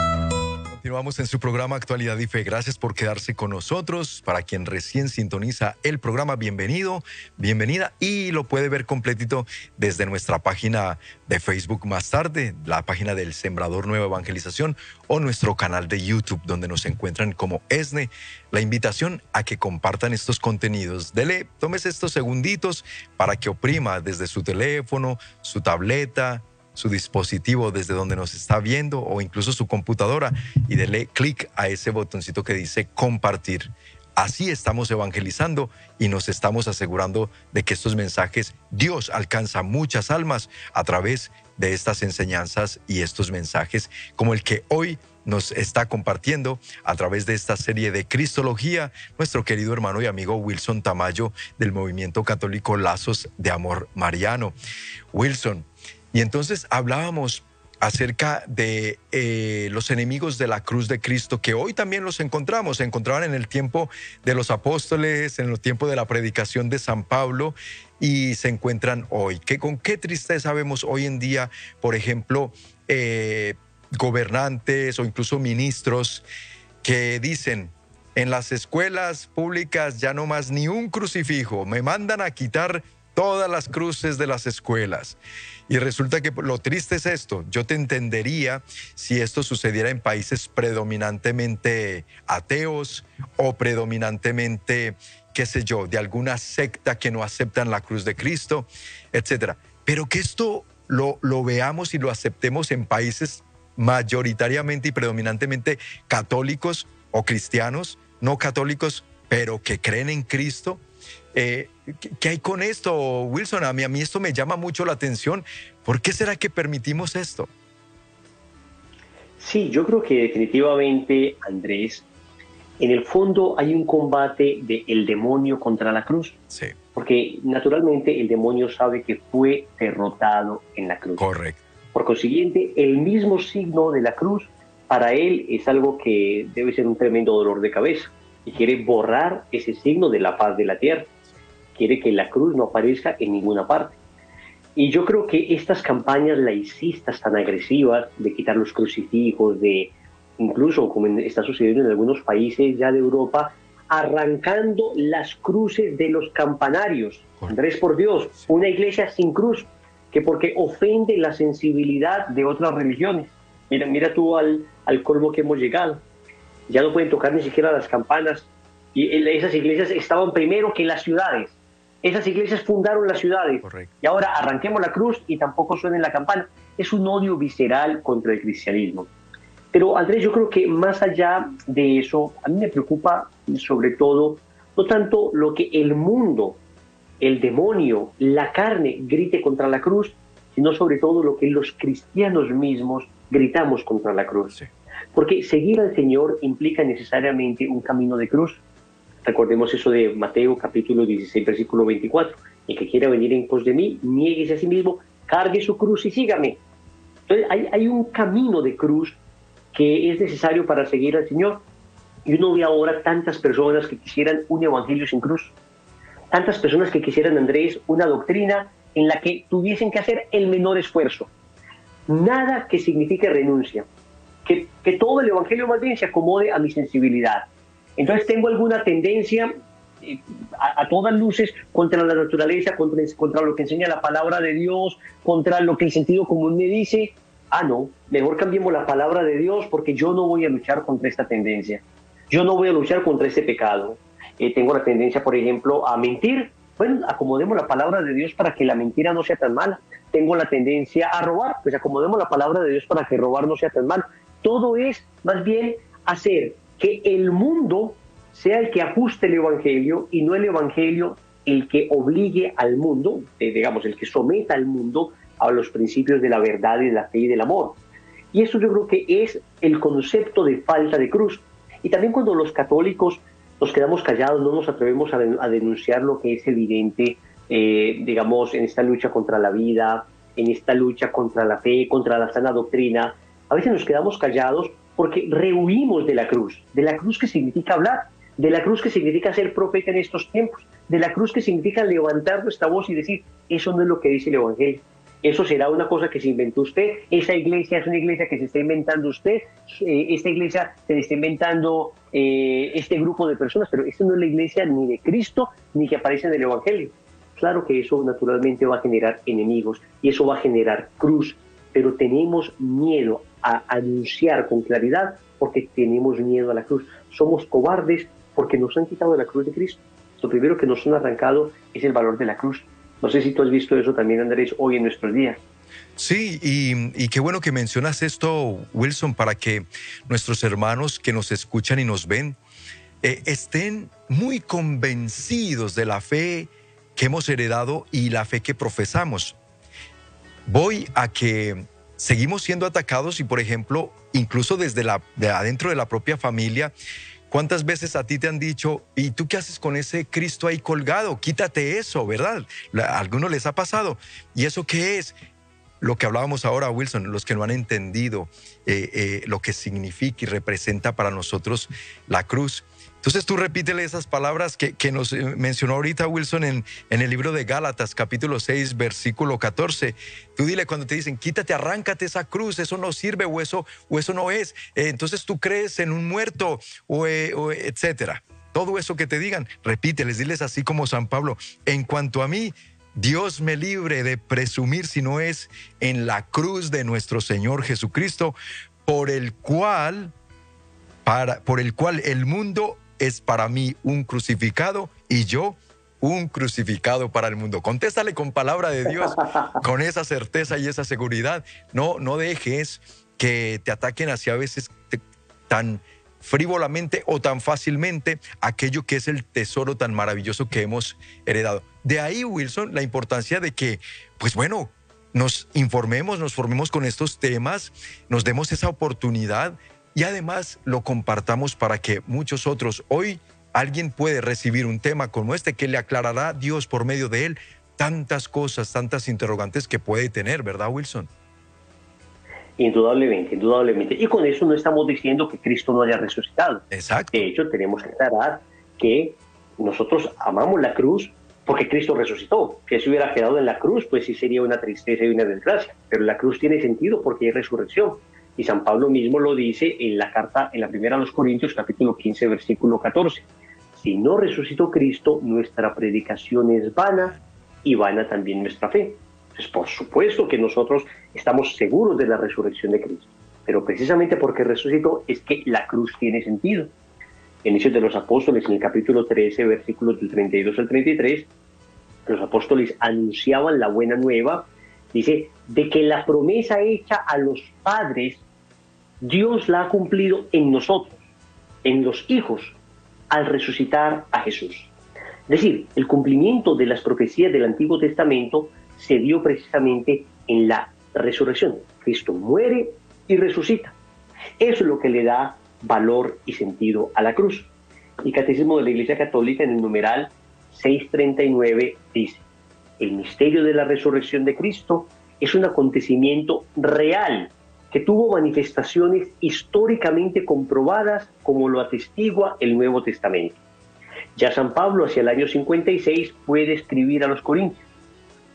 Continuamos en su programa Actualidad y Fe. Gracias por quedarse con nosotros. Para quien recién sintoniza el programa, bienvenido, bienvenida y lo puede ver completito desde nuestra página de Facebook más tarde, la página del Sembrador Nueva Evangelización o nuestro canal de YouTube donde nos encuentran como ESNE. La invitación a que compartan estos contenidos. Dele, tómese estos segunditos para que oprima desde su teléfono, su tableta, su dispositivo desde donde nos está viendo o incluso su computadora y dele clic a ese botoncito que dice compartir. Así estamos evangelizando y nos estamos asegurando de que estos mensajes Dios alcanza muchas almas a través de estas enseñanzas y estos mensajes como el que hoy nos está compartiendo a través de esta serie de Cristología nuestro querido hermano y amigo Wilson Tamayo del movimiento católico Lazos de Amor Mariano. Wilson, y entonces hablábamos acerca de eh, los enemigos de la cruz de Cristo, que hoy también los encontramos, se encontraban en el tiempo de los apóstoles, en el tiempo de la predicación de San Pablo, y se encuentran hoy. Que con qué tristeza vemos hoy en día, por ejemplo, eh, gobernantes o incluso ministros que dicen, en las escuelas públicas ya no más ni un crucifijo, me mandan a quitar todas las cruces de las escuelas. Y resulta que lo triste es esto. Yo te entendería si esto sucediera en países predominantemente ateos o predominantemente, qué sé yo, de alguna secta que no aceptan la cruz de Cristo, etc. Pero que esto lo, lo veamos y lo aceptemos en países mayoritariamente y predominantemente católicos o cristianos, no católicos, pero que creen en Cristo, eh, ¿qué, hay con esto, Wilson? A mí, a mí esto me llama mucho la atención. ¿Por qué será que permitimos esto? Sí, yo creo que definitivamente, Andrés, en el fondo hay un combate del el demonio contra la cruz. Sí. Porque naturalmente el demonio sabe que fue derrotado en la cruz. Correcto. Por consiguiente, el mismo signo de la cruz para él es algo que debe ser un tremendo dolor de cabeza y quiere borrar ese signo de la paz de la tierra quiere que la cruz no aparezca en ninguna parte. Y yo creo que estas campañas laicistas tan agresivas de quitar los crucifijos, de incluso como está sucediendo en algunos países ya de Europa, arrancando las cruces de los campanarios. Andrés, por Dios, una iglesia sin cruz, que porque ofende la sensibilidad de otras religiones. Mira, mira tú al, al colmo que hemos llegado. Ya no pueden tocar ni siquiera las campanas. Y esas iglesias estaban primero que las ciudades. Esas iglesias fundaron las ciudades. Y ahora arranquemos la cruz y tampoco suene la campana. Es un odio visceral contra el cristianismo. Pero Andrés, yo creo que más allá de eso, a mí me preocupa sobre todo no tanto lo que el mundo, el demonio, la carne grite contra la cruz, sino sobre todo lo que los cristianos mismos gritamos contra la cruz. Porque seguir al Señor implica necesariamente un camino de cruz. Recordemos eso de Mateo capítulo 16, versículo 24. El que quiera venir en pos de mí, nieguese a sí mismo, cargue su cruz y sígame. Entonces hay, hay un camino de cruz que es necesario para seguir al Señor. Y uno ve ahora tantas personas que quisieran un evangelio sin cruz. Tantas personas que quisieran, Andrés, una doctrina en la que tuviesen que hacer el menor esfuerzo. Nada que signifique renuncia. Que, que todo el evangelio más bien se acomode a mi sensibilidad. Entonces tengo alguna tendencia eh, a, a, todas luces contra la naturaleza, contra, contra lo que enseña la palabra de Dios, contra lo que el sentido común me dice, ah, no, mejor cambiemos la palabra de Dios porque yo no voy a luchar contra esta tendencia. Yo no voy a luchar contra este pecado. Eh, tengo la tendencia, por ejemplo, a mentir. Bueno, acomodemos la palabra de Dios para que la mentira no sea tan mala. Tengo la tendencia a robar, pues acomodemos la palabra de Dios para que robar no sea tan mal. Todo es más bien hacer que el mundo sea el que ajuste el Evangelio y no el Evangelio el que obligue al mundo, eh, digamos, el que someta al mundo a los principios de la verdad y de la fe y del amor. Y eso yo creo que es el concepto de falta de cruz. Y también cuando los católicos nos quedamos callados, no nos atrevemos a, denunciar lo que es evidente, eh, digamos, en esta lucha contra la vida, en esta lucha contra la fe, contra la sana doctrina, a veces nos quedamos callados porque rehuimos de la cruz, de la cruz que significa hablar, de la cruz que significa ser profeta en estos tiempos, de la cruz que significa levantar nuestra voz y decir, eso no es lo que dice el Evangelio. Eso será una cosa que se inventó usted. Esa iglesia es una iglesia que se está inventando usted. Eh, esta iglesia se está inventando eh, este grupo de personas, pero esta no es la iglesia ni de Cristo ni que aparece en el Evangelio. Claro que eso naturalmente va a generar enemigos y eso va a generar cruz, pero tenemos miedo a anunciar con claridad porque tenemos miedo a la cruz. Somos cobardes porque nos han quitado la cruz de Cristo. Lo primero que nos han arrancado es el valor de la cruz. No sé si tú has visto eso también, Andrés, hoy en nuestros días. Sí, y, qué bueno que mencionas esto, Wilson, para que nuestros hermanos que nos escuchan y nos ven eh, estén muy convencidos de la fe que hemos heredado y la fe que profesamos. Voy a que seguimos siendo atacados y, por ejemplo, incluso desde la, de adentro de la propia familia, ¿Cuántas veces a ti te han dicho, ¿y tú qué haces con ese Cristo ahí colgado? Quítate eso, ¿verdad? A algunos les ha pasado. ¿Y eso qué es? Lo que hablábamos ahora, Wilson, los que no han entendido eh, eh, lo que significa y representa para nosotros la cruz. Entonces tú repítele esas palabras que, nos eh, mencionó ahorita Wilson en, en, el libro de Gálatas, capítulo 6, versículo 14. Tú dile cuando te dicen, quítate, arráncate esa cruz, eso no sirve o eso, o eso no es. Eh, entonces tú crees en un muerto o, eh, o etcétera. Todo eso que te digan, repíteles, diles así como San Pablo. En cuanto a mí, Dios me libre de presumir si no es en la cruz de nuestro Señor Jesucristo, por el cual, para, por el cual el mundo es para mí un crucificado y yo un crucificado para el mundo. Contéstale con palabra de Dios, (laughs) con esa certeza y esa seguridad. No, no dejes que te ataquen hacia a veces tan frívolamente o tan fácilmente aquello que es el tesoro tan maravilloso que hemos heredado. De ahí, Wilson, la importancia de que, pues bueno, nos informemos, nos formemos con estos temas, nos demos esa oportunidad y además lo compartamos para que muchos otros, hoy alguien puede recibir un tema como este que le aclarará Dios por medio de él tantas cosas, tantas interrogantes que puede tener, ¿verdad, Wilson? Indudablemente, indudablemente. Y con eso no estamos diciendo que Cristo no haya resucitado. Exacto. De hecho, tenemos que aclarar que nosotros amamos la cruz porque Cristo resucitó. Que si hubiera quedado en la cruz, pues sí sería una tristeza y una desgracia. Pero la cruz tiene sentido porque hay resurrección. Y San Pablo mismo lo dice en la carta, en la primera a los Corintios, capítulo 15, versículo 14. Si no resucitó Cristo, nuestra predicación es vana y vana también nuestra fe. Pues por supuesto que nosotros estamos seguros de la resurrección de Cristo, pero precisamente porque resucitó es que la cruz tiene sentido. En Hechos de los Apóstoles, en el capítulo 13, versículos del 32 al 33, los apóstoles anunciaban la buena nueva Dice, de que la promesa hecha a los padres Dios la ha cumplido en nosotros, en los hijos, al resucitar a Jesús. Es decir, el cumplimiento de las profecías del Antiguo Testamento se dio precisamente en la resurrección. Cristo muere y resucita. Eso es lo que le da valor y sentido a la cruz. El Catecismo de la Iglesia Católica en el numeral 639 dice, el misterio de la resurrección de Cristo es un acontecimiento real que tuvo manifestaciones históricamente comprobadas como lo atestigua el Nuevo Testamento. Ya San Pablo hacia el año 56 puede escribir a los Corintios,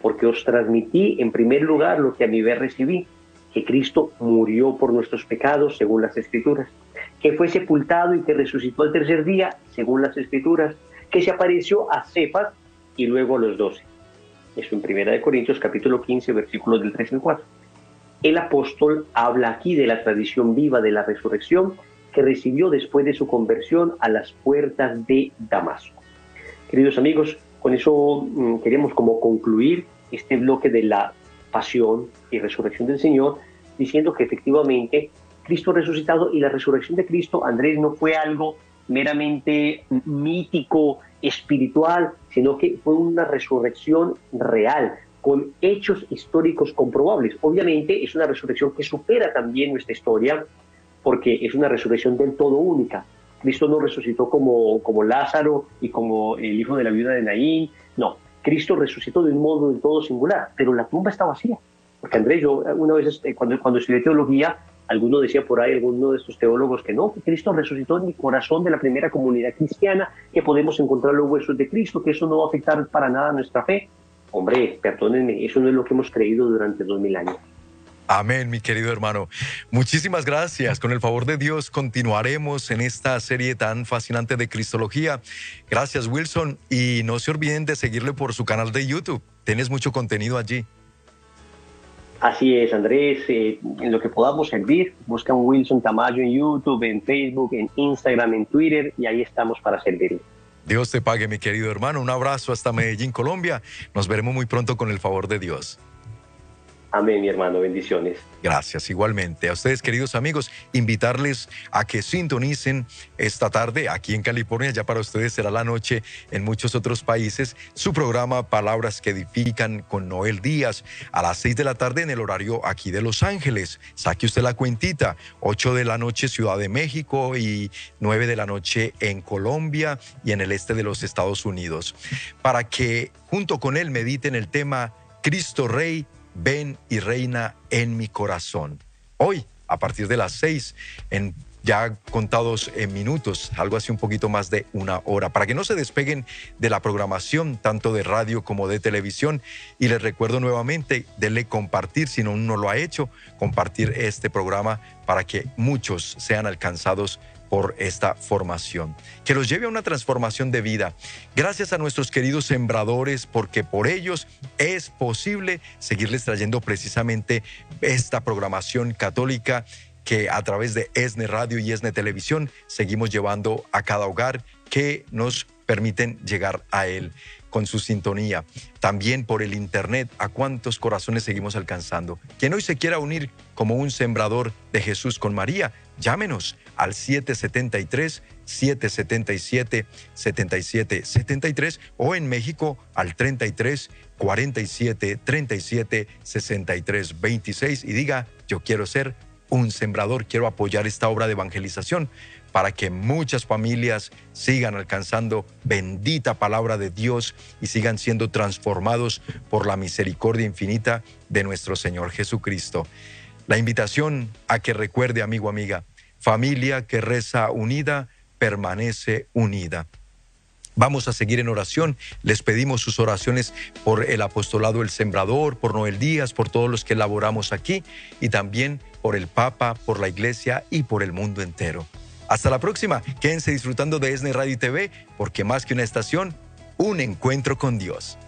porque os transmití en primer lugar lo que a mi vez recibí, que Cristo murió por nuestros pecados según las Escrituras, que fue sepultado y que resucitó el tercer día según las Escrituras, que se apareció a Cefas y luego a los doce. Eso en Primera de Corintios capítulo 15 versículos del 3 al 4. El apóstol habla aquí de la tradición viva de la resurrección que recibió después de su conversión a las puertas de Damasco. Queridos amigos, con eso mm, queremos como concluir este bloque de la pasión y resurrección del Señor, diciendo que efectivamente Cristo resucitado y la resurrección de Cristo, Andrés, no fue algo meramente mítico, espiritual, sino que fue una resurrección real, con hechos históricos comprobables. Obviamente es una resurrección que supera también nuestra historia, porque es una resurrección del todo única. Cristo no resucitó como, como Lázaro y como el hijo de la viuda de Naín, no, Cristo resucitó de un modo del todo singular, pero la tumba está vacía. Porque Andrés, yo una vez eh, cuando, cuando estudié teología, alguno decía por ahí, alguno de estos teólogos, que no, que Cristo resucitó en el corazón de la primera comunidad cristiana, que podemos encontrar los huesos de Cristo, que eso no va a afectar para nada nuestra fe. Hombre, perdónenme, eso no es lo que hemos creído durante dos mil años. Amén, mi querido hermano. Muchísimas gracias. Con el favor de Dios continuaremos en esta serie tan fascinante de Cristología. Gracias, Wilson. Y no se olviden de seguirle por su canal de YouTube. Tienes mucho contenido allí. Así es, Andrés. Eh, en lo que podamos servir, busca un Wilson Tamayo en YouTube, en Facebook, en Instagram, en Twitter y ahí estamos para servirle. Dios te pague, mi querido hermano. Un abrazo hasta Medellín, Colombia. Nos veremos muy pronto con el favor de Dios. Amén, mi hermano, bendiciones. Gracias, igualmente. A ustedes, queridos amigos, invitarles a que sintonicen esta tarde aquí en California, ya para ustedes será la noche en muchos otros países, su programa Palabras que Edifican con Noel Díaz a las seis de la tarde en el horario aquí de Los Ángeles. Saque usted la cuentita, ocho de la noche Ciudad de México y nueve de la noche en Colombia y en el este de los Estados Unidos, para que junto con él mediten el tema Cristo Rey ven y reina en mi corazón. Hoy, a partir de las seis, en ya contados en minutos, algo así un poquito más de una hora, para que no se despeguen de la programación, tanto de radio como de televisión. Y les recuerdo nuevamente, denle compartir, si no, no lo ha hecho, compartir este programa para que muchos sean alcanzados por esta formación, que los lleve a una transformación de vida. Gracias a nuestros queridos sembradores, porque por ellos es posible seguirles trayendo precisamente esta programación católica que a través de ESNE Radio y ESNE Televisión seguimos llevando a cada hogar que nos permiten llegar a él con su sintonía. También por el Internet, a cuántos corazones seguimos alcanzando. Quien hoy se quiera unir como un sembrador de Jesús con María, llámenos al 773 777 7773 o en México al 33 47 37 63 26 y diga, yo quiero ser un sembrador, quiero apoyar esta obra de evangelización para que muchas familias sigan alcanzando bendita palabra de Dios y sigan siendo transformados por la misericordia infinita de nuestro Señor Jesucristo. La invitación a que recuerde, amigo, amiga, familia que reza unida, permanece unida. Vamos a seguir en oración. Les pedimos sus oraciones por el apostolado El Sembrador, por Noel Díaz, por todos los que elaboramos aquí y también por el Papa, por la Iglesia y por el mundo entero. Hasta la próxima. Quédense disfrutando de ESNE Radio y TV, porque más que una estación, un encuentro con Dios.